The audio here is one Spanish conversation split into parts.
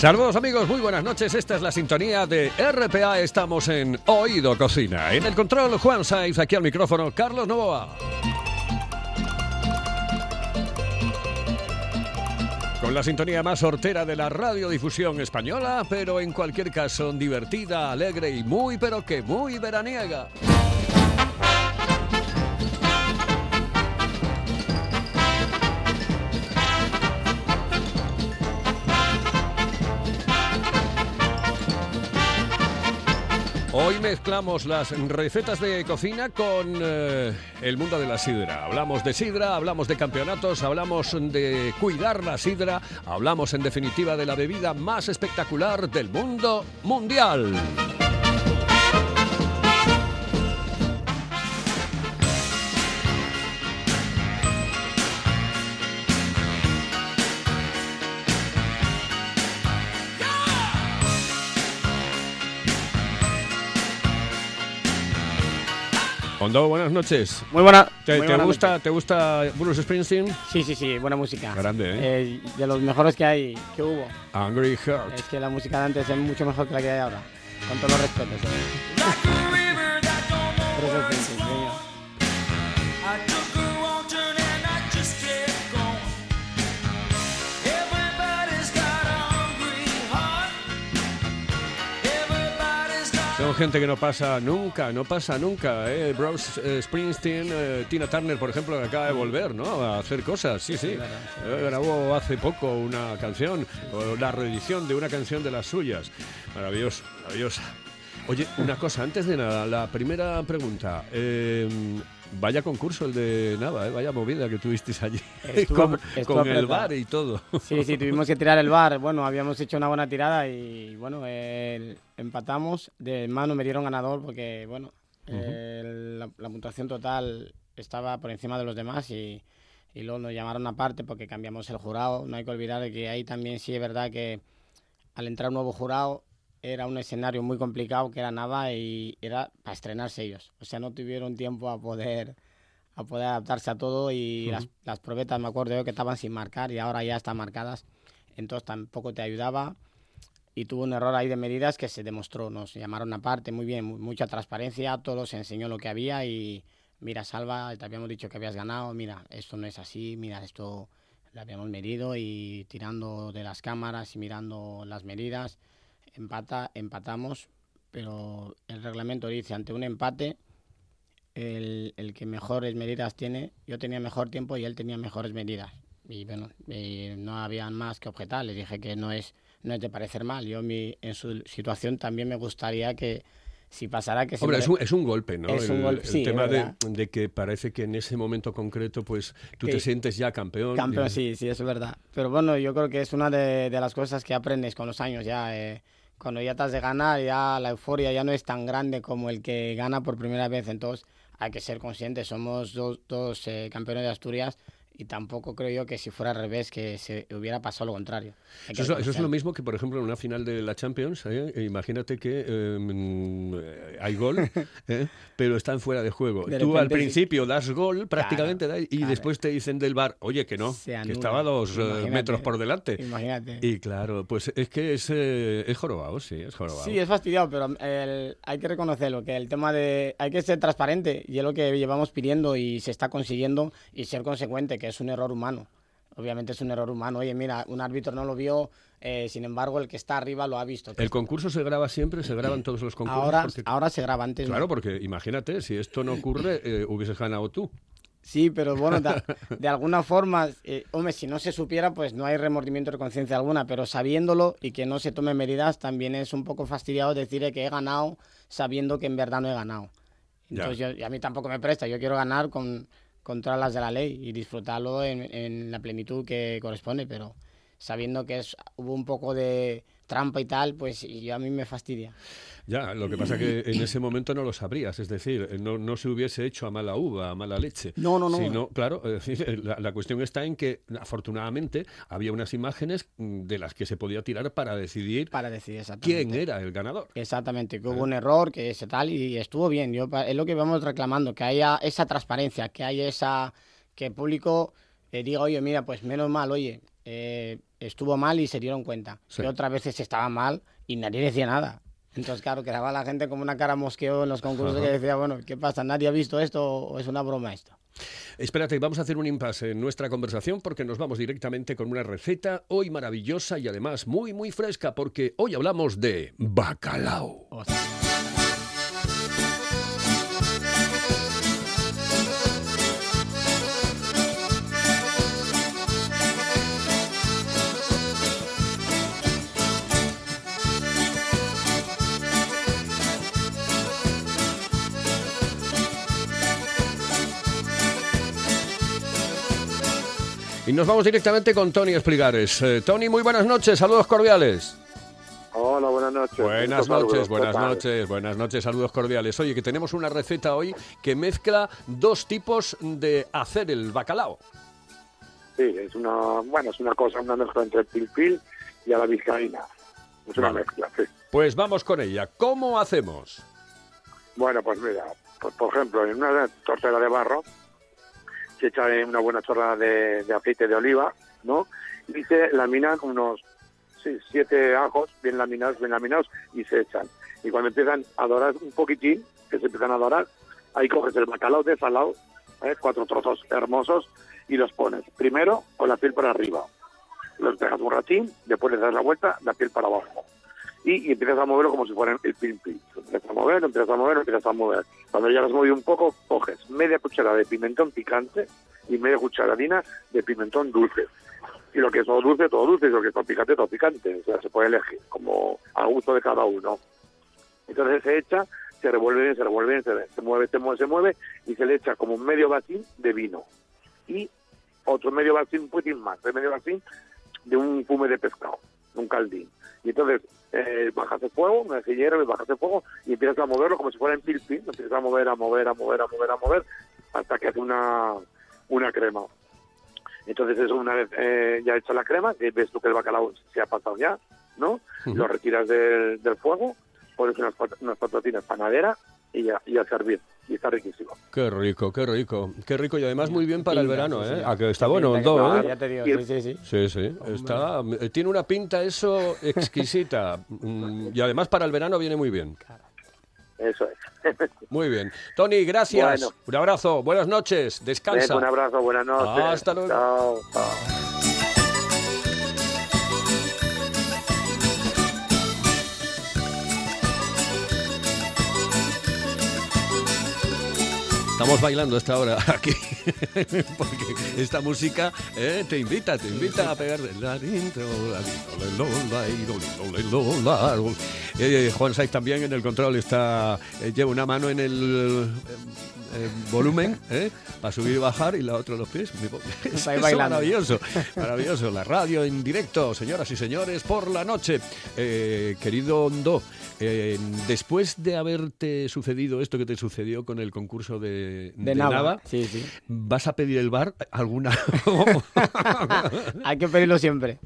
Saludos amigos, muy buenas noches. Esta es la sintonía de RPA. Estamos en Oído Cocina. En el control, Juan Saiz, aquí al micrófono, Carlos Novoa. Con la sintonía más hortera de la radiodifusión española, pero en cualquier caso divertida, alegre y muy, pero que muy veraniega. Hoy mezclamos las recetas de cocina con eh, el mundo de la sidra. Hablamos de sidra, hablamos de campeonatos, hablamos de cuidar la sidra, hablamos en definitiva de la bebida más espectacular del mundo mundial. Hondo, buenas noches. Muy buena. ¿Te, muy te buena gusta, noche. ¿Te gusta Bruce Springsteen? Sí, sí, sí, buena música. Grande, ¿eh? Eh, de los mejores que hay, que hubo. Angry Heart. Es que la música de antes es mucho mejor que la que hay ahora. Con todos los respetos. Bruce Son gente que no pasa nunca, no pasa nunca. ¿eh? Bruce eh, Springsteen, eh, Tina Turner, por ejemplo, que acaba de volver ¿no? a hacer cosas. Sí, sí. Eh, grabó hace poco una canción, o la reedición de una canción de las suyas. Maravilloso, maravillosa. Oye, una cosa, antes de nada, la primera pregunta. Vaya concurso el de Nava, ¿eh? vaya movida que tuvisteis allí Estuvo- con, estuvo con el bar y todo. Sí, sí, tuvimos que tirar el bar. Bueno, habíamos hecho una buena tirada y bueno, el- empatamos. De mano me dieron ganador porque, bueno, el- la, la puntuación total estaba por encima de los demás y, y luego nos llamaron aparte porque cambiamos el jurado. No hay que olvidar que ahí también sí es verdad que al entrar un nuevo jurado era un escenario muy complicado que era Nava y era para estrenarse ellos. O sea, no tuvieron tiempo a poder a poder adaptarse a todo y las, las probetas me acuerdo yo que estaban sin marcar y ahora ya están marcadas. Entonces tampoco te ayudaba y tuvo un error ahí de medidas que se demostró. Nos llamaron aparte, muy bien, mu- mucha transparencia, todo se enseñó lo que había y mira, Salva, te habíamos dicho que habías ganado, mira, esto no es así, mira, esto lo habíamos medido y tirando de las cámaras y mirando las medidas, empata, empatamos, pero el reglamento dice ante un empate el, el que mejores medidas tiene, yo tenía mejor tiempo y él tenía mejores medidas. Y bueno, y no había más que objetar. Le dije que no es, no es de parecer mal. Yo mi, en su situación también me gustaría que si pasara que Hombre, es un, es un golpe, ¿no? Es un el, golpe, el sí, tema de, de que parece que en ese momento concreto, pues tú Que- te sientes ya campeón. Campeón, y- sí, sí, es verdad. Pero bueno, yo creo que es una de, de las cosas que aprendes con los años ya. eh, cuando ya has de ganar, ya la euforia ya no es tan grande como el que gana por primera vez. Entonces hay que ser conscientes. Somos dos, dos eh, campeones de Asturias y tampoco creo yo que si fuera al revés que se hubiera pasado lo contrario. Eso es, lo- eso es reconocerlo. lo mismo que, por ejemplo, en una final de la Champions, ¿eh? Imagínate que eh, mm, hay gol, ¿eh? pero están fuera de juego. De Tú al sí. principio das gol prácticamente da- y claro. después te dicen del bar, oye, que no, que estaba dos eh, Imagínate. metros por delante. Imagínate. Y claro, pues es que es, eh, es jorobado, sí, es jorobado. Sí, es fastidiado, pero el- hay que reconocerlo, que el tema de... Hay que ser transparente y es lo que llevamos pidiendo y se está consiguiendo y ser consecuente, que es un error humano. Obviamente es un error humano. Oye, mira, un árbitro no lo vio, eh, sin embargo el que está arriba lo ha visto. El concurso se graba siempre, se graban todos los concursos. ahora, porque- ahora se graba antes. no. Claro, porque imagínate, si esto no ocurre, eh, hubieses ganado tú. Sí, pero bueno, de alguna forma, eh, hombre, si no se supiera, pues no hay remordimiento de conciencia alguna, pero sabiéndolo y que no se tomen medidas, también es un poco fastidiado decir que he ganado sabiendo que en verdad no he ganado. Entonces, yo- y a mí tampoco me presta, yo quiero ganar con, contra las de la ley y disfrutarlo en, en la plenitud que corresponde, pero sabiendo que es, hubo un poco de trampa y tal, pues y a mí me fastidia. Ya, lo que pasa que en ese momento no lo sabrías, es decir, no, no se hubiese hecho a mala uva, a mala leche. No, no, no. Sino, claro, la, la cuestión está en que afortunadamente había unas imágenes mm, de las que se podía tirar para decidir Para decidir quién era el ganador. Exactamente, que hubo un error, que ese tal, y estuvo bien. Yo, es lo que vamos reclamando, que haya esa transparencia, que haya esa. que el público eh, diga, oye, mira, pues menos mal, oye, eh, estuvo mal y se dieron cuenta. Sí. Que otras veces estaba mal y nadie decía nada. Entonces, claro, quedaba la gente como una cara mosqueo en los concursos que decía, bueno, ¿qué pasa? ¿Nadie ha visto esto o es una broma esto? Espérate, vamos a hacer un impasse en nuestra conversación porque nos vamos directamente con una receta hoy maravillosa y además muy, muy fresca porque hoy hablamos de bacalao. Y nos vamos directamente con Tony Espligares. Eh, Tony, muy buenas noches, saludos cordiales. Hola, buenas noches. Buenas noches, ¿qué buenas noches, buenas noches, saludos cordiales. Oye, que tenemos una receta hoy que mezcla dos tipos de hacer el bacalao. Sí, es una, bueno, es una cosa, una mezcla entre el pilpil y a la vizcaína. Es una Vale. mezcla, sí. Pues vamos con ella. ¿Cómo hacemos? Bueno, pues mira, por, por ejemplo, en una tortera de barro se echa una buena chorrada de, de aceite de oliva, ¿no? Y se laminan unos siete ajos bien laminados, bien laminados y se echan. Y cuando empiezan a dorar un poquitín, que se empiezan a dorar, ahí coges el bacalao desalado, ¿eh? cuatro trozos hermosos y los pones primero con la piel para arriba. Los dejas un ratín, después le das la vuelta, la piel para abajo y, empiezas a moverlo como si fuera el pin pin. Empiezas a mover, empiezas a mover, empiezas a mover. Cuando ya lo has movido un poco, coges media cucharada de pimentón picante y media cucharadina de pimentón dulce. Y lo que es todo dulce, todo dulce, y lo que es todo picante, todo picante. O sea, se puede elegir como a gusto de cada uno. Entonces se echa, se revuelve se revuelve se, se mueve, se mueve, se mueve y se le echa como un medio vasín de vino. Y otro medio vasín, un poquitín más, de medio vasín de un fume de pescado, un caldín. Y entonces eh, bajas el fuego, una hierve, bajas el fuego y empiezas a moverlo como si fuera en pil pil, empiezas a mover, a mover, a mover, a mover, a mover, hasta que hace una, una crema. Entonces eso una vez eh, ya hecha la crema, que ves tú que el bacalao se ha pasado ya, ¿no? Lo retiras del, del fuego, pones unas, unas patatinas panadera y ya, y a servir. Y está riquísimo. Qué rico, qué rico, qué rico y además muy bien para el verano, sí, ¿eh? sí. A que está bueno, todo, ¿eh? Ya te digo, Y sí, sí, sí. Sí, sí, está, tiene una pinta eso exquisita Mm, y además para el verano viene muy bien. Eso es. Muy bien. Tony, gracias. Bueno. Un abrazo, buenas noches, descansa. Un abrazo, buenas noches. Hasta luego. Chao, chao. Estamos bailando a esta hora aquí, porque esta música eh, te invita, te invita a pegar. Eh, Juan Saiz también en el control está eh, lleva una mano en el eh, volumen eh, para subir y bajar y la otra los pies. Es, maravilloso, maravilloso. La radio en directo, señoras y señores, por la noche. Eh, querido Hondo, eh, después de haberte sucedido esto que te sucedió con el concurso de, De de nada. Nava, Sí, sí. ¿vas a pedir el bar alguna? Hay que pedirlo siempre.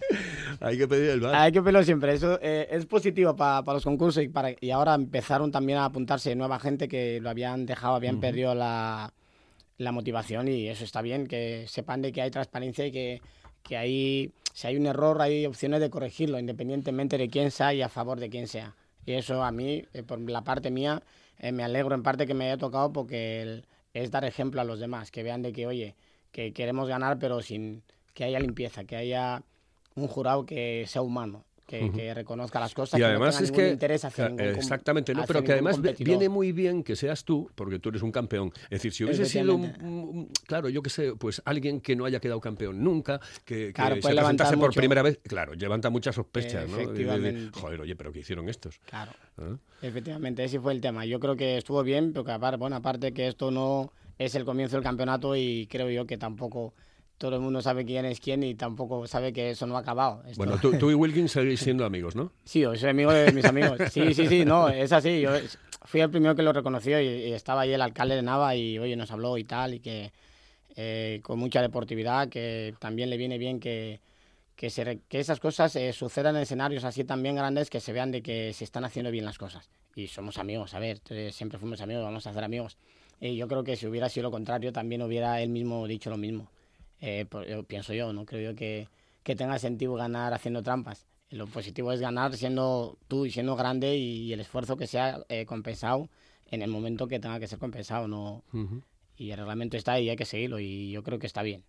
Hay que pedir el bar. Hay que pedirlo siempre. Eso eh, es positivo para los concursos y, para, y ahora empezaron también a apuntarse nueva gente que lo habían dejado, habían perdido la, la motivación y eso está bien, que sepan de que hay transparencia y que, que hay, si hay un error hay opciones de corregirlo independientemente de quién sea y a favor de quién sea. Y eso a mí, eh, por la parte mía, eh, me alegro en parte que me haya tocado porque el- es dar ejemplo a los demás, que vean de que, oye, que queremos ganar pero sin que haya limpieza, que haya un jurado que sea humano, que, que reconozca las cosas, Y que además no tenga es que interés hacia ningún exactamente, no, hacia pero que además competidor. viene muy bien que seas tú, porque tú eres un campeón. Es decir, si hubiese sido un, claro, yo que sé, pues alguien que no haya quedado campeón nunca, que, que se presentase por mucho. primera vez, claro, levanta muchas sospechas, ¿no? De- de- de, Efectivamente. joder, oye, pero ¿qué hicieron estos? Claro, ¿Ah? efectivamente, ese fue el tema. Yo creo que estuvo bien, porque aparte, bueno, aparte que esto no es el comienzo del campeonato y creo yo que tampoco todo el mundo sabe quién es quién y tampoco sabe que eso no ha acabado. Esto- Bueno, tú, tú y Wilkins seguís siendo amigos, ¿no? Sí, yo soy amigo de mis amigos. Sí, sí, sí, no, es así. Yo fui el primero que lo reconoció y, y estaba ahí el alcalde de Nava y, oye, nos habló y tal, y que eh, con mucha deportividad, que también le viene bien que, que, se que esas cosas eh, sucedan en escenarios así también grandes, que se vean de que se están haciendo bien las cosas. Y somos amigos, a ver, eh, siempre fuimos amigos, vamos a ser amigos. Y yo creo que si hubiera sido lo contrario, también hubiera él mismo dicho lo mismo. Eh, por- yo pienso yo, no creo yo que, que tenga sentido ganar haciendo trampas. Lo positivo es ganar siendo tú y siendo grande y, el esfuerzo que sea eh, compensado en el momento que tenga que ser compensado. no Ujú. Y el reglamento está ahí, hay que seguirlo y yo creo que está bien.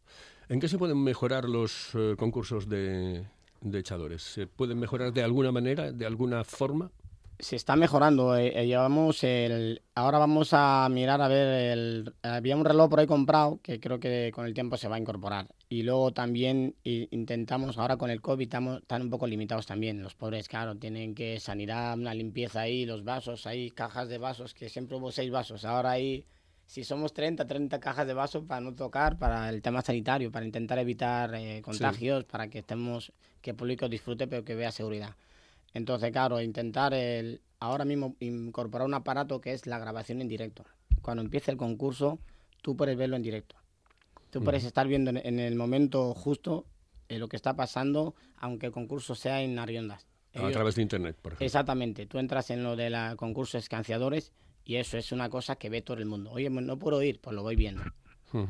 ¿En qué se pueden mejorar los eh, concursos de, de echadores? ¿Se pueden mejorar de alguna manera, de alguna forma? Se está mejorando. eh, eh, llevamos el, ahora vamos a mirar a ver. El, había un reloj por ahí comprado que creo que con el tiempo se va a incorporar. Y luego también intentamos, ahora con el COVID, estamos, están un poco limitados también. Los pobres, claro, tienen que sanidad, una limpieza ahí, los vasos, ahí cajas de vasos, que siempre hubo seis vasos. Ahora hay, si somos 30, 30 cajas de vasos para no tocar, para el tema sanitario, para intentar evitar eh, contagios, para que estemos, que el público disfrute, pero que vea seguridad. Entonces, claro, intentar el, ahora mismo incorporar un aparato que es la grabación en directo. Cuando empiece el concurso, tú puedes verlo en directo. Tú puedes estar viendo en, en el momento justo eh, lo que está pasando, aunque el concurso sea en Ariondas. A Ellos- través de Internet, por ejemplo. Exactamente, tú entras en lo de la concurso escanciadores y eso es una cosa que ve todo el mundo. Oye, no puedo ir, pues lo voy viendo.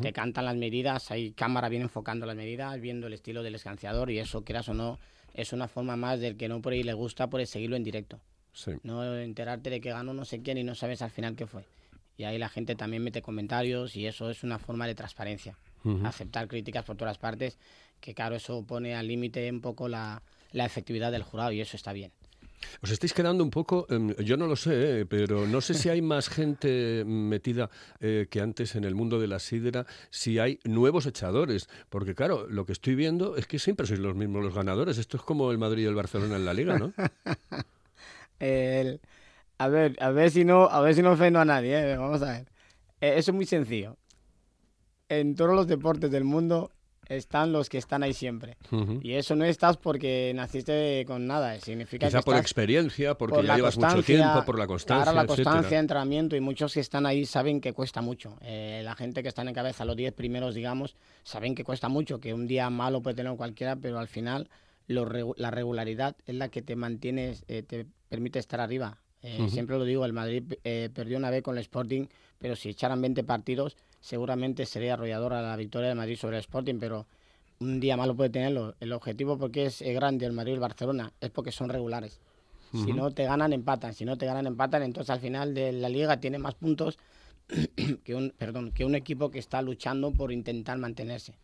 Te cantan las medidas, hay cámara bien enfocando las medidas, viendo el estilo del escanciador y eso, quieras o no, es una forma más del que no por ahí le gusta, por seguirlo en directo. Sí. No enterarte de que ganó no sé quién y no sabes al final qué fue. Y ahí la gente también mete comentarios y eso es una forma de transparencia. Aceptar críticas por todas las partes, que claro, eso pone al límite un poco la, la efectividad del jurado y eso está bien. Os estáis quedando un poco, em, yo no lo sé, eh, pero no sé si hay más gente metida eh, que antes en el mundo de la sidra, si hay nuevos echadores, porque claro, lo que estoy viendo es que siempre sois los mismos los ganadores. Esto es como el Madrid y el Barcelona en la liga, ¿no? El- a ver, a ver si no, a ver si no ofendo a nadie, ¿eh? vamos a ver. Eso es muy sencillo. En todos los deportes del mundo están los que están ahí siempre. Y eso no estás porque naciste con nada, significa Quizá que por estás experiencia, porque por ya llevas mucho tiempo, por la constancia, Claro, la etcétera. constancia, entrenamiento y muchos que están ahí saben que cuesta mucho. Eh, la gente que está en cabeza, los 10 primeros, digamos, saben que cuesta mucho, que un día malo puede tener cualquiera, pero al final lo la regularidad es la que te mantiene, eh, te permite estar arriba. Eh. Siempre lo digo, el Madrid eh, perdió una vez con el Sporting, pero si echaran 20 partidos, seguramente sería arrolladora la victoria del Madrid sobre el Sporting, pero un día malo puede tenerlo. El objetivo, porque es eh, grande el Madrid y el Barcelona, es porque son regulares. Si no te ganan, empatan. Si no te ganan, empatan. Entonces al final de la liga tiene más puntos que un, perdón, que un equipo que está luchando por intentar mantenerse.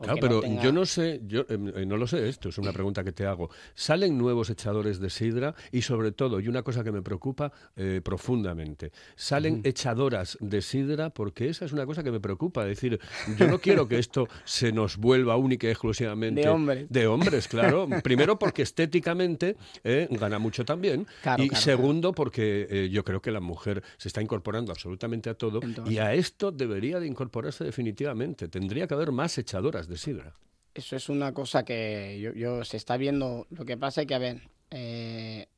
Claro, no pero tenga- yo no sé, yo em, eh, no lo sé, esto es una pregunta que te hago. ¿Salen nuevos echadores de sidra? Y sobre todo, y una cosa que me preocupa eh, profundamente, ¿salen echadoras de sidra? Porque esa es una cosa que me preocupa. Es decir, yo no quiero que esto se nos vuelva única y exclusivamente De hombres. De hombres, claro. Primero porque estéticamente eh, gana mucho también. Claro, y claro, segundo porque eh, yo creo que la mujer se está incorporando absolutamente a todo. Entonces- y a esto debería de incorporarse definitivamente. Tendría que haber más echadoras de sidra. Eso es una cosa que yo, yo- se está viendo. Lo que pasa es que, a ver, eh,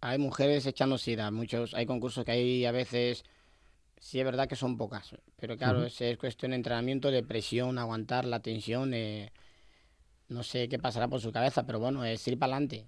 hay mujeres echando sida. Muchos, hay concursos que hay a veces. Sí, es verdad que son pocas. Pero claro, es, es cuestión de entrenamiento, de presión, aguantar la tensión. eh, no sé qué pasará por su cabeza, pero bueno, es ir para adelante.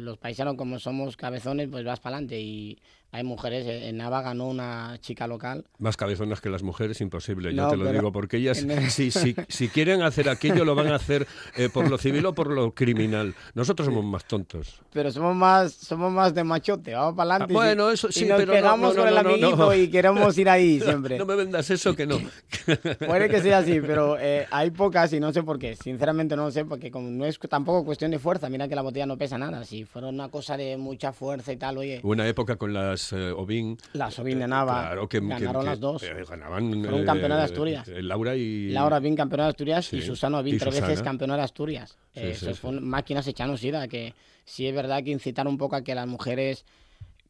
los paisanos, como somos cabezones, pues vas para adelante. Y hay mujeres. eh, En Nava ganó una chica local. Más cabezonas que las mujeres, imposible, yo No, te lo digo, porque ellas, el- si, si, si quieren hacer aquello, lo van a hacer eh, por lo civil o por lo criminal. Nosotros somos más tontos. Pero somos más, somos más de machote, vamos para adelante. Ah, bueno, eso sí, y nos pero pegamos no, con no, el no, no. amiguito y queremos ir ahí siempre. No me vendas eso que no. Puede que sea así, pero eh, hay pocas y no sé por qué. Sinceramente no lo sé, porque como no es tampoco cuestión de fuerza, mira que la botella no pesa nada. Si fuera una cosa de mucha fuerza y tal, oye, Una época con las eh, Ovin. la Sobin de Nava Claro, que, que- ganaron que, las dos. eh, ganaban. Fueron eh, campeonas de Asturias. eh, Laura y. Laura Bin campeona de Asturias y. Susana Y tres veces campeona de Asturias. Sí, Eh, eso fueron máquinas echando sida, que sí es verdad que incitar un poco a que las mujeres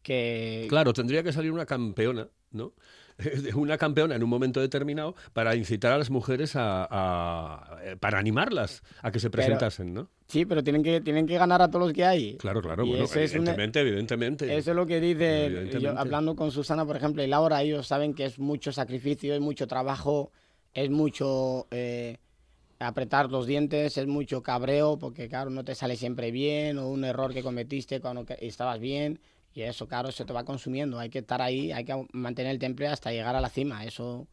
que... Claro, tendría que salir una campeona ¿no? una campeona en un momento determinado para incitar a las mujeres a, eh, para animarlas a que se presentasen, ¿no? Sí, pero tienen que tienen que ganar a todos los que hay. Claro, claro, bueno, evidentemente, evidentemente. Eso es lo que dice, hablando con Susana, por ejemplo, y Laura, ellos saben que es mucho sacrificio, es mucho trabajo, es mucho eh, apretar los dientes, es mucho cabreo, porque claro, no te sale siempre bien, o un error que cometiste cuando estabas bien, y eso, claro, eso te va consumiendo. Hay que estar ahí, hay que mantener el temple hasta llegar a la cima. Eso,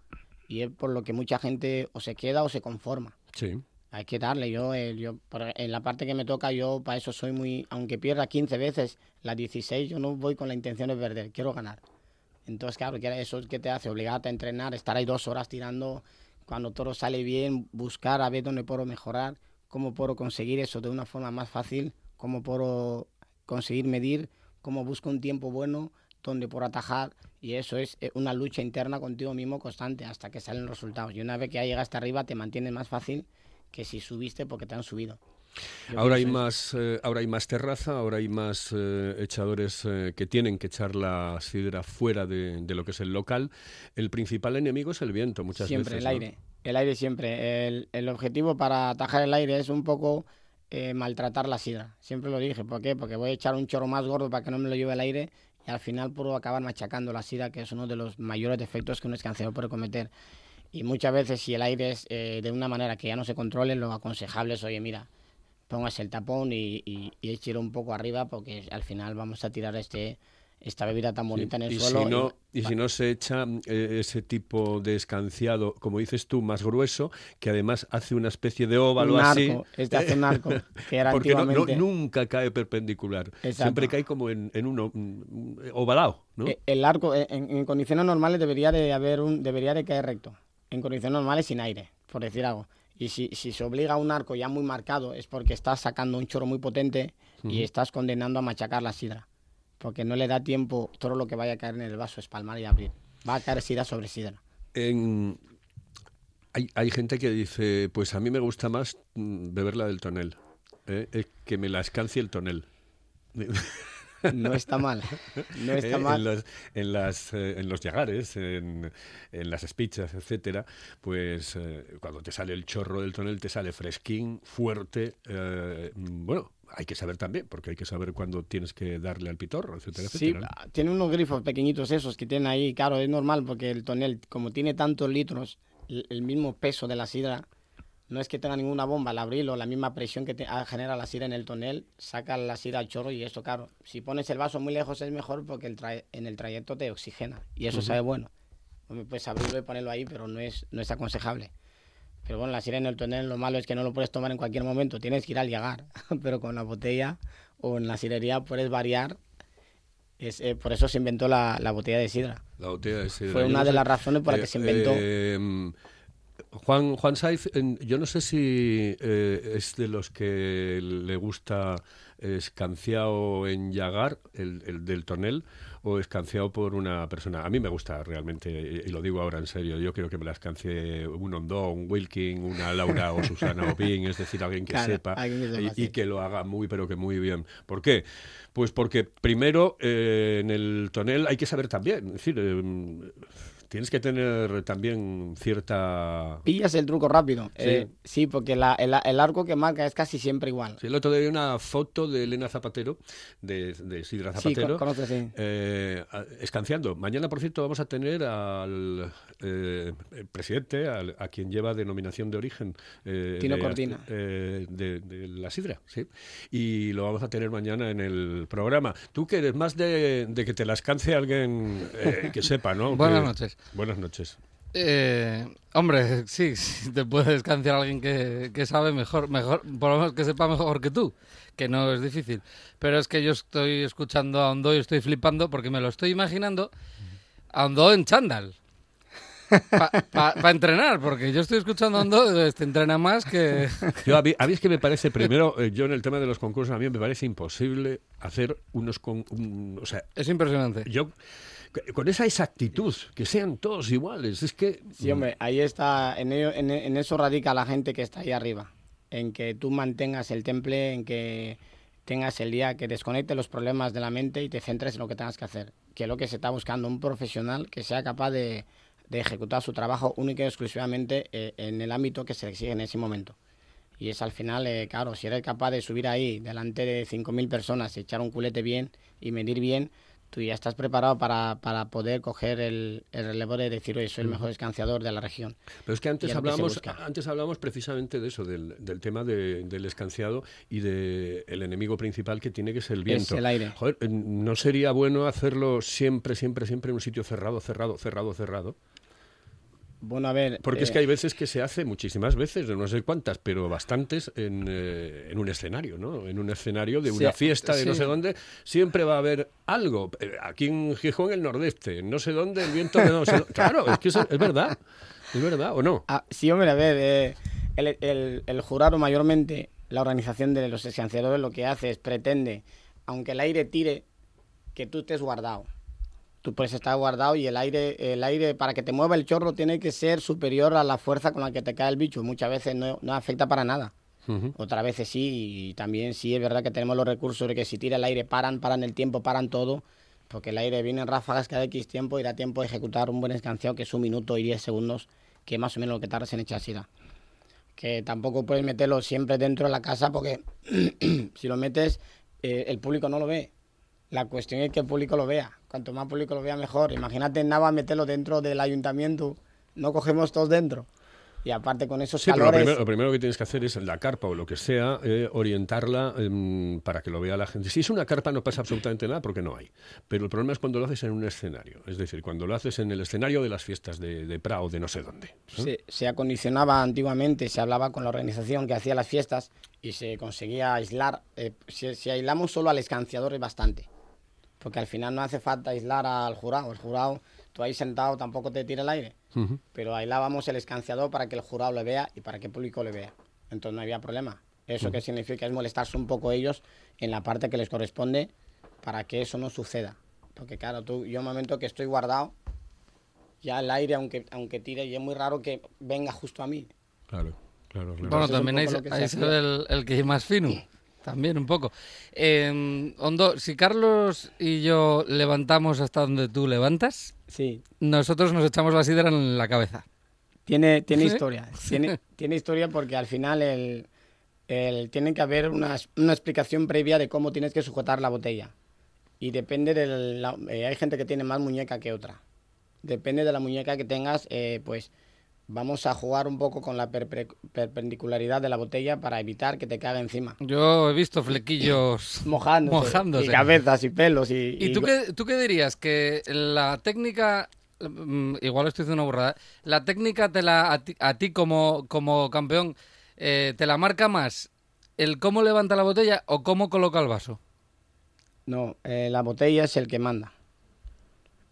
y es por lo que mucha gente o se queda o se conforma. Sí. Hay que darle. Yo, eh, yo en la parte que me toca, yo para eso soy muy. Aunque pierda 15 veces, la 16, yo no voy con la intención de perder, quiero ganar. Entonces, claro, eso es que te hace obligarte a entrenar, estar ahí dos horas tirando cuando todo sale bien, buscar a ver dónde puedo mejorar, cómo puedo conseguir eso de una forma más fácil, cómo puedo conseguir medir, cómo busco un tiempo bueno donde por atajar y eso es eh, una lucha interna contigo mismo constante hasta que salen los resultados. Y una vez que ya llegaste arriba te mantiene más fácil que si subiste porque te han subido. ahora hay, más, eh, ahora hay más terraza, ahora hay más eh, echadores que tienen que echar la sidra fuera de, lo que es el local. El principal enemigo es el viento, muchas veces. Siempre, el aire el aire siempre. El, objetivo para atajar el aire es un poco eh, maltratar la sidra. Siempre lo dije. ¿Por qué? Porque voy a echar un chorro más gordo para que no me lo lleve el aire y al final puedo acabar machacando la sidra, que es uno de los mayores defectos que un escanciador puede cometer. Y muchas veces si el aire es eh, de una manera que ya no se controle, lo aconsejable es, oye, mira, pongas el tapón y, y, y un poco arriba porque al final vamos a tirar este esta bebida tan bonita en el y suelo. Si no, y, si no se echa eh, ese tipo de escanciado, como dices tú, más grueso, que además hace una especie de óvalo un así. Este hace un arco, que era Porque nunca cae perpendicular. Siempre cae como en, en uno ovalado. ¿no? Eh, el arco, eh, en, condiciones normales debería de haber un, debería de caer recto. En condiciones normales sin aire, por decir algo. Y si, si se obliga a un arco ya muy marcado es porque estás sacando un chorro muy potente y estás condenando a machacar la sidra porque no le da tiempo todo lo que vaya a caer en el vaso, espalmar y abrir. Va a caer sidra sobre sidra. Hay, hay, gente que dice, pues a mí me gusta más mm, beberla del tonel, ¿eh? que me la escancie el tonel. No está mal, no está eh, mal. En, las, eh, en los llagares, en, en, las espichas, etcétera, pues cuando te sale el chorro del tonel te sale fresquín, fuerte, bueno, hay que saber también, porque hay que saber cuándo tienes que darle al pitorro, etcétera, sí, tiene unos grifos pequeñitos esos que tienen ahí, claro, es normal porque el tonel, como tiene tantos litros, el, mismo peso de la sidra, no es que tenga ninguna bomba al abrirlo, la misma presión que ah, genera la sidra en el tonel, saca la sidra al chorro y eso, claro, si pones el vaso muy lejos es mejor porque el en el trayecto te oxigena y eso sabe bueno. Puedes abrirlo y ponerlo ahí, pero no es, no es aconsejable. Pero bueno, la sirena en el tonel lo malo es que no lo puedes tomar en cualquier momento, tienes que ir al llegar. Pero con la botella o en la sirería puedes variar. Es, eh, por eso se inventó la, botella de sidra. La botella de sidra. Fue una de las razones por las que se inventó. Eh, Juan, Juan Saiz, yo no sé si eh, es de los que le gusta escanciado en Yagar, el, el, del tonel, o escanciado por una persona. A mí me gusta realmente, y lo digo ahora en serio, yo quiero que me la escancie un Hondo, un Wilking, una Laura o Susana Opín, es decir, alguien que sepa y, que lo haga muy, pero que muy bien. ¿Por qué? Pues porque primero eh, en el tonel hay que saber también, es decir, eh, tienes que tener también cierta... Pillas el truco rápido. Sí, eh, sí porque la, el, arco que marca es casi siempre igual. Sí, el otro día vi una foto de Elena Zapatero, de, de Sidra Zapatero, sí, eh, escanciando. Mañana, por cierto, vamos a tener al eh, presidente, a quien lleva denominación de origen. Eh, Tino Cortina. de, la Sidra, sí. Y lo vamos a tener mañana en el programa. Tú que eres más de, que te la escance alguien que sepa, ¿no? Buenas noches. Buenas noches. Eh, hombre, sí, te puedes canciar a alguien que, sabe mejor, mejor, por lo menos que sepa mejor que tú, que no es difícil. Pero es que yo estoy escuchando a Hondo y estoy flipando porque me lo estoy imaginando a Hondo en chándal. Para entrenar, porque yo estoy escuchando a Hondo, este entrena más que... Yo, a, mí, es que me parece, primero, eh, yo en el tema de los concursos, a mí me parece imposible hacer unos... Con, o sea, es impresionante. Yo con esa exactitud, que sean todos iguales. Es que. Sí, hombre, ahí está, en, eso radica la gente que está ahí arriba. En que tú mantengas el temple, en que tengas el día que desconecte los problemas de la mente y te centres en lo que tengas que hacer. que es lo que se está buscando, un profesional que sea capaz de, ejecutar su trabajo único y exclusivamente eh, en el ámbito que se le exige en ese momento. Y es al final, eh, claro, si eres capaz de subir ahí delante de 5.000 personas, echar un culete bien y medir bien, tú ya estás preparado para, para poder coger el, el relevo de decir, oye, soy el mejor escanciador de la región. Pero es que antes es que busca. antes hablamos precisamente de eso, del, del tema de- del escanciado y del enemigo principal que tiene que ser el viento. el aire. Joder, eh, ¿no sería bueno hacerlo siempre, siempre, siempre en un sitio cerrado, cerrado, cerrado, cerrado? Bueno, a ver. Porque es eh, que hay veces que se hace muchísimas veces, no sé cuántas, pero bastantes en, eh, en un escenario, ¿no? En un escenario de una Sí, fiesta de no sé dónde, siempre va a haber algo. Eh, Aquí en Gijón, el nordeste, no sé dónde, el viento de no sé dónde. Claro, es que eso es verdad. ¿Es verdad o no? Ah, sí, hombre, a ver, eh, el, el- el jurado mayormente, la organización de los escanciadores lo que hace es pretende, aunque el aire tire, que tú estés guardado. Tú puedes estar guardado y el aire, el aire para que te mueva el chorro tiene que ser superior a la fuerza con la que te cae el bicho. Muchas veces no, no afecta para nada. Otras veces sí, y también sí es verdad que tenemos los recursos de que si tira el aire paran, paran el tiempo, paran todo, porque el aire viene en ráfagas cada X tiempo y da tiempo de ejecutar un buen escanciado que es un minuto y 10 segundos, que es más o menos lo que tardas en echar sida. Que tampoco puedes meterlo siempre dentro de la casa porque si lo metes, eh, el público no lo ve. La cuestión es que el público lo vea. Cuanto más público lo vea, mejor. Imagínate Nava meterlo dentro del ayuntamiento. No cogemos todos dentro. Y aparte con esos Sí, pero lo calores... primero, lo primero que tienes que hacer es la carpa o lo que sea, eh, orientarla em, para que lo vea la gente. Si es una carpa no pasa absolutamente nada porque no hay. Pero el problema es cuando lo haces en un escenario. Es decir, cuando lo haces en el escenario de las fiestas de, de Prado, de no sé dónde. ¿eh? se, se acondicionaba antiguamente, se hablaba con la organización que hacía las fiestas y se conseguía aislar. eh, si, si aislamos solo al escanciador es bastante, porque al final no hace falta aislar al jurado. El jurado, tú ahí sentado tampoco te tira el aire, Ujú. pero aislábamos el escanciador para que el jurado lo vea y para que el público lo vea. Entonces no había problema. ¿Eso qué significa? Es molestarse un poco ellos en la parte que les corresponde para que eso no suceda. Porque claro, tú, yo en un momento que estoy guardado, ya el aire, aunque, aunque tire, y es muy raro que venga justo a mí. Claro, claro, claro. Bueno, también ahí, poco se- lo que se ahí se hacía. ve el, el que es más fino. También un poco. Eh, Hondo, si Carlos y yo levantamos hasta donde tú levantas, Sí, nosotros nos echamos la sidra en la cabeza. tiene, tiene ¿Sí? historia. Tiene, tiene historia porque al final el, el- tiene que haber una, una explicación previa de cómo tienes que sujetar la botella. Y depende de la... eh, hay gente que tiene más muñeca que otra. Depende de la muñeca que tengas, eh, pues vamos a jugar un poco con la perpe- perpendicularidad de la botella para evitar que te caiga encima. Yo he visto flequillos Mojándose. mojándose. Y cabezas y pelos. Y, ¿Y tú qué, tú qué dirías? Que la técnica, mm, igual estoy diciendo una burrada, la técnica te la, a ti, a ti como, como campeón, eh, ¿te la marca más el cómo levanta la botella o cómo coloca el vaso? No, eh, la botella es el que manda.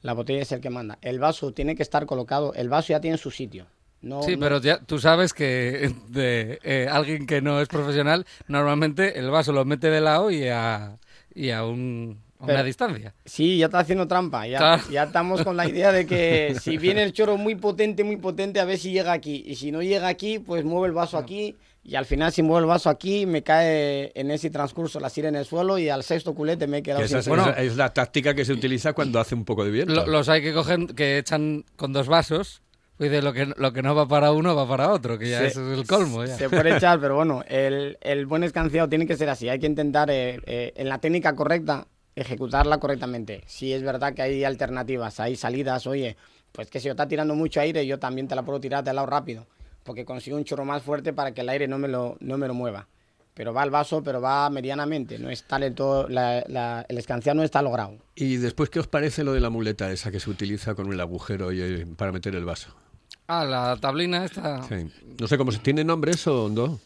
La botella es el que manda. El vaso tiene que estar colocado. El vaso ya tiene su sitio. No, Sí, no- pero ya- tú sabes que de eh, alguien que no es profesional, normalmente el vaso lo mete de lado y a, y a, un- a una Pero- distancia. Sí, ya está haciendo trampa. Ya, Claro. ya estamos con la idea de que si viene el choro muy potente, muy potente, a ver si llega aquí. Y si no llega aquí, pues mueve el vaso aquí. Y al final, si mueve el vaso aquí, me cae en ese transcurso la sira en el suelo y al sexto culete me he quedado sin es, suelo. esa es la táctica que se utiliza cuando hace un poco de viento. Lo- los hay que cogen, que echan con dos vasos. Pues dice, lo que, lo que no va para uno va para otro, que ya Se- eso es el colmo. Ya. Se puede echar, pero bueno, el, el buen escanciado tiene que ser así. Hay que intentar, eh, eh, en la técnica correcta, ejecutarla correctamente. Si es verdad que hay alternativas, hay salidas, oye, pues que si yo está tirando mucho aire, yo también te la puedo tirar de lado rápido, porque consigo un chorro más fuerte para que el aire no me lo, no me lo mueva. Pero va al vaso, pero va medianamente, no está del todo, la- la- el escanciado no está logrado. Y después, ¿qué os parece lo de la muleta esa que se utiliza con el agujero y, eh, para meter el vaso? Ah, la tablina esta. Sí. No sé cómo se tiene nombre eso, no.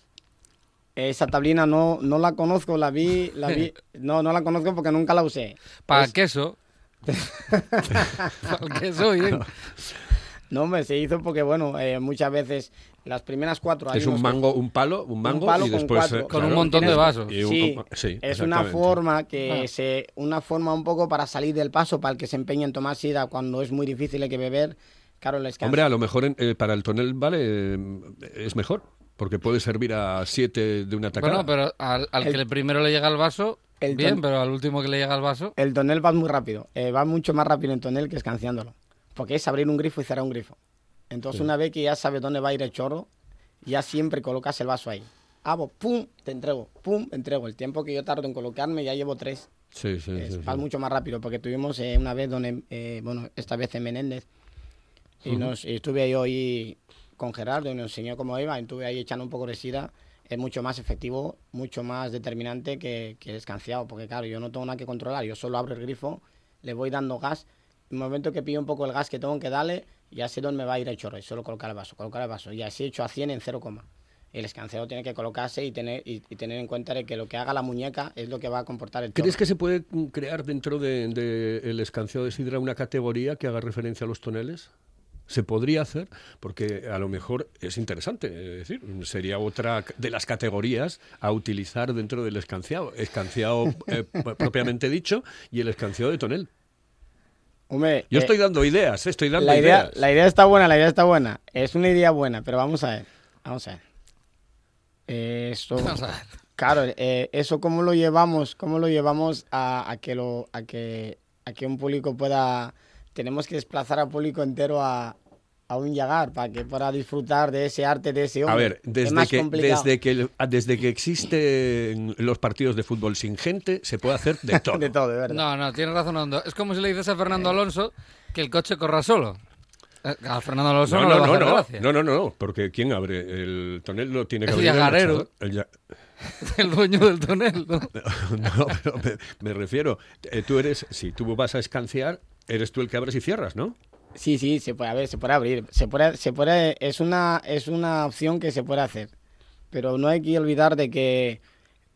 Esa tablina no, no la conozco, la vi, la vi, no, no la conozco porque nunca la usé. Para Es- queso. Para el queso, bien. No, hombre, se hizo porque, bueno, eh, muchas veces las primeras cuatro... hay Es un que- mango, un palo, un mango palo y con después cuatro. eh, Con un montón de vasos. y un- Sí, sí, es una forma que Ah. se... Una forma un poco para salir del paso, para el que se empeña en tomar sida cuando es muy difícil hay que beber. Claro, les. Hombre, a lo mejor en- eh, para el tonel vale eh, es mejor, porque puede servir a siete de una tacada. Bueno, pero al, al que El- primero le llega el vaso, El Bien, ton- pero al último que le llega al vaso. El tonel va muy rápido. eh, va mucho más rápido en tonel que escanciándolo. Porque es abrir un grifo y cerrar un grifo. Entonces, una vez que ya sabes dónde va a ir el chorro, ya siempre colocas el vaso ahí. Hago, pum, te entrego, pum, te entrego. El tiempo que yo tardo en colocarme ya llevo tres. Sí, sí, Es- sí, va sí. mucho más rápido porque tuvimos eh, una vez donde, eh, bueno, esta vez en Menéndez, y, nos, y estuve ahí con Gerardo y nos enseñó cómo iba, y estuve ahí echando un poco de sida, es mucho más efectivo, mucho más determinante que, que el escanciado, porque claro, yo no tengo nada que controlar, yo solo abro el grifo, le voy dando gas, en el momento que pillo un poco el gas que tengo que darle, ya sé dónde me va a ir el chorro, y solo colocar el vaso, colocar el vaso, y así he hecho a 100 en 0, el escanciado tiene que colocarse y tener, y, y tener en cuenta de que lo que haga la muñeca es lo que va a comportar el chorro. ¿Crees que se puede crear dentro del de, el escanciado de sidra una categoría que haga referencia a los toneles? Se podría hacer, porque a lo mejor es interesante, es decir, sería otra de las categorías a utilizar dentro del escanciado. Escanciado eh, propiamente dicho y el escanciado de tonel. Hombre, Yo eh, estoy dando ideas, eh, estoy dando la idea, ideas. la idea está buena, la idea está buena. Es una idea buena, pero vamos a ver. Vamos a ver. Eso, Vamos a ver. claro, eh, eso cómo lo llevamos, cómo lo llevamos a, a que lo, a que, a que un público pueda, tenemos que desplazar al público entero a, a un llagar para que pueda disfrutar de ese arte, de ese A hombre. ver, Es desde más que, complicado. desde, que, el- desde que existen los partidos de fútbol sin gente, se puede hacer de todo. de todo, de verdad. No, no, tienes razón, Hondo. Es como si le dices a Fernando Alonso que el coche corra solo. Eh, A Fernando Alonso No, no, no, le va a no, hacer no, gracia. no, no, no, porque ¿quién abre? El tonel lo tiene que El abrir llagarero. echador. El ya- El dueño del tonel, ¿no? No, pero me, me refiero, eh, tú eres, si tú vas a escanciar, eres tú el que abres y cierras, ¿no? Sí, sí, se puede, a ver, se puede abrir, se puede, se puede, es una, es una opción que se puede hacer, pero no hay que olvidar de que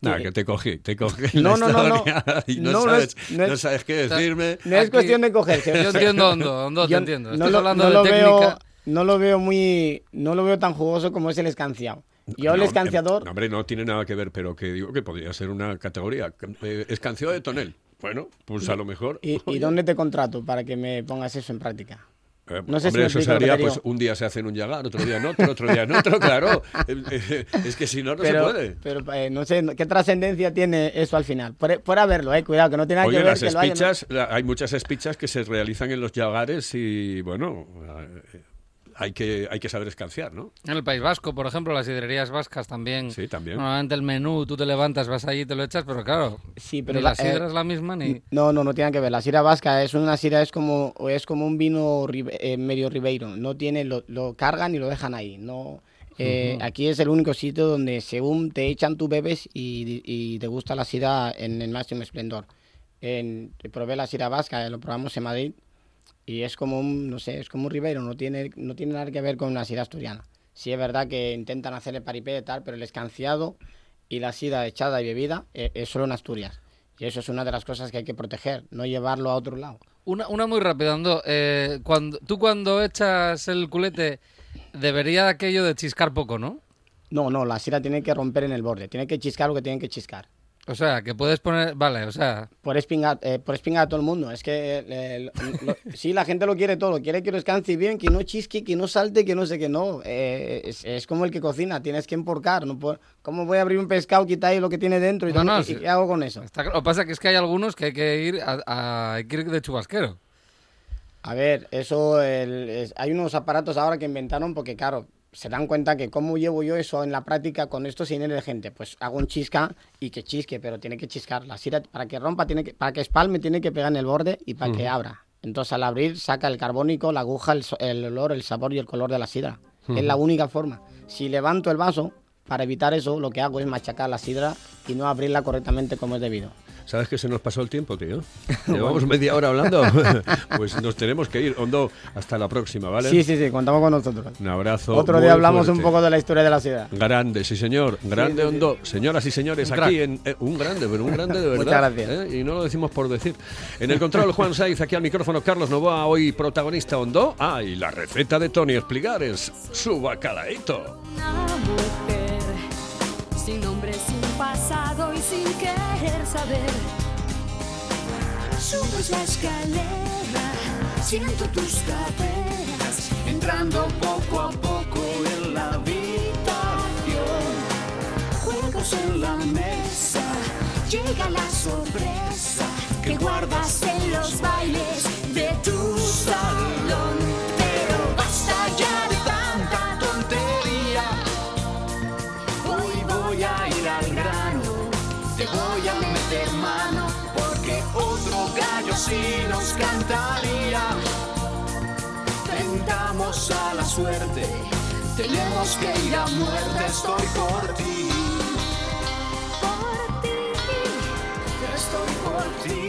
Nada, que- que te cogí, te cogí No, la no, no, no. y no, No, no sabes, es- no es- no sabes qué decirme. no es Aquí- cuestión de cogerse. Yo entiendo, Hondo, Hondo, te entiendo. no Estás lo, hablando no de lo técnica. veo, no lo veo muy, no lo veo tan jugoso como es el escanciado. Yo el No, escanciador, no, hombre, no tiene nada que ver, pero que digo que podría ser una categoría. Eh, escanciado de tonel. Bueno, pues a lo mejor. ¿y, y dónde te contrato para que me pongas eso en práctica? Eh, No sé si hombre, me eso lo sería, pues un día se hace en un llagar, otro día en otro, otro día en otro, claro. Eh, eh, es que si no, no pero, se puede. pero eh, no sé, ¿qué trascendencia tiene eso al final? Por, por haberlo, eh, cuidado, que no tiene nada Oye, que ver las que lo hayan- espichas, la- hay muchas espichas que se realizan en los llagares y, bueno, eh, hay que, hay que saber escanciar, ¿no? En el País Vasco, por ejemplo, las sidrerías vascas también. Sí, también. Normalmente el menú, tú te levantas, vas allí y te lo echas, pero claro, Sí, pero ni la- la sidra eh, es la misma ni... No, no, no tiene que ver. La sira vasca es una sira, es como, es como un vino ribe- eh, medio ribeiro. No tiene, lo, lo cargan y lo dejan ahí. No, eh, Aquí es el único sitio donde según te echan, tú bebes y, y te gusta la sira en el máximo esplendor. En, probé la sira vasca, eh, lo probamos en Madrid y es como un, no sé, es como un ribeiro. No tiene, no tiene nada que ver con una sira asturiana. Sí es verdad que intentan hacer el paripé y tal, pero el escanciado y la sida echada y bebida eh, es solo en Asturias. Y eso es una de las cosas que hay que proteger, no llevarlo a otro lado. Una, una muy rápida, Ando. Eh, cuando, tú cuando echas el culete, debería aquello de chiscar poco, ¿no? No, no, la sira tiene que romper en el borde, tiene que chiscar lo que tiene que chiscar. O sea, que puedes poner... Vale, o sea... Por espingar, eh, por espingar a todo el mundo. Es que eh, lo- sí, la gente lo quiere todo, quiere que lo escance bien, que no chisque, que no salte, que no sé qué, no. Eh, es, es como el que cocina, tienes que emporcar. No puedo- ¿Cómo voy a abrir un pescado, quitar ahí lo que tiene dentro y, No, no, y- sí. y qué hago con eso? Está, lo que pasa que es que hay algunos que hay que ir, a, a- hay que ir de chubasquero. A ver, eso, el- es- hay unos aparatos ahora que inventaron porque, claro, se dan cuenta que cómo llevo yo eso en la práctica con estos cines de gente. Pues hago un chisca y que chisque, pero tiene que chiscar. La sira, para que rompa, tiene que, para que espalme, tiene que pegar en el borde y para que abra. Entonces, al abrir, saca el carbónico, la aguja, el, el olor, el sabor y el color de la sidra. Es la única forma. Si levanto el vaso, para evitar eso, lo que hago es machacar la sidra y no abrirla correctamente como es debido. ¿Sabes que se nos pasó el tiempo, tío? Llevamos media hora hablando. pues nos tenemos que ir. Hondo, hasta la próxima, ¿vale? Sí, sí, sí, contamos con nosotros. Un abrazo. Otro día hablamos un poco de la historia de la sidra. Grande, sí señor. Grande sí, sí. Hondo. Señoras y señores, Un aquí en eh, un grande, pero un grande de verdad. Muchas gracias. ¿eh? Y no lo decimos por decir. En el control Juan Saiz, aquí al micrófono Carlos Novoa, hoy protagonista Hondo. Ah, y la receta de Tony Espligares, su bacalaíto. Una mujer sin nombre, sin pasado sin querer saber. Subes la escalera, siento tus caderas, entrando poco a poco en la habitación. Juegos en la mesa, llega la sorpresa que guardas en los bailes vecinos cantaría. Tentamos a la suerte, tenemos que ir a muerte, estoy por ti. Por ti, estoy por ti.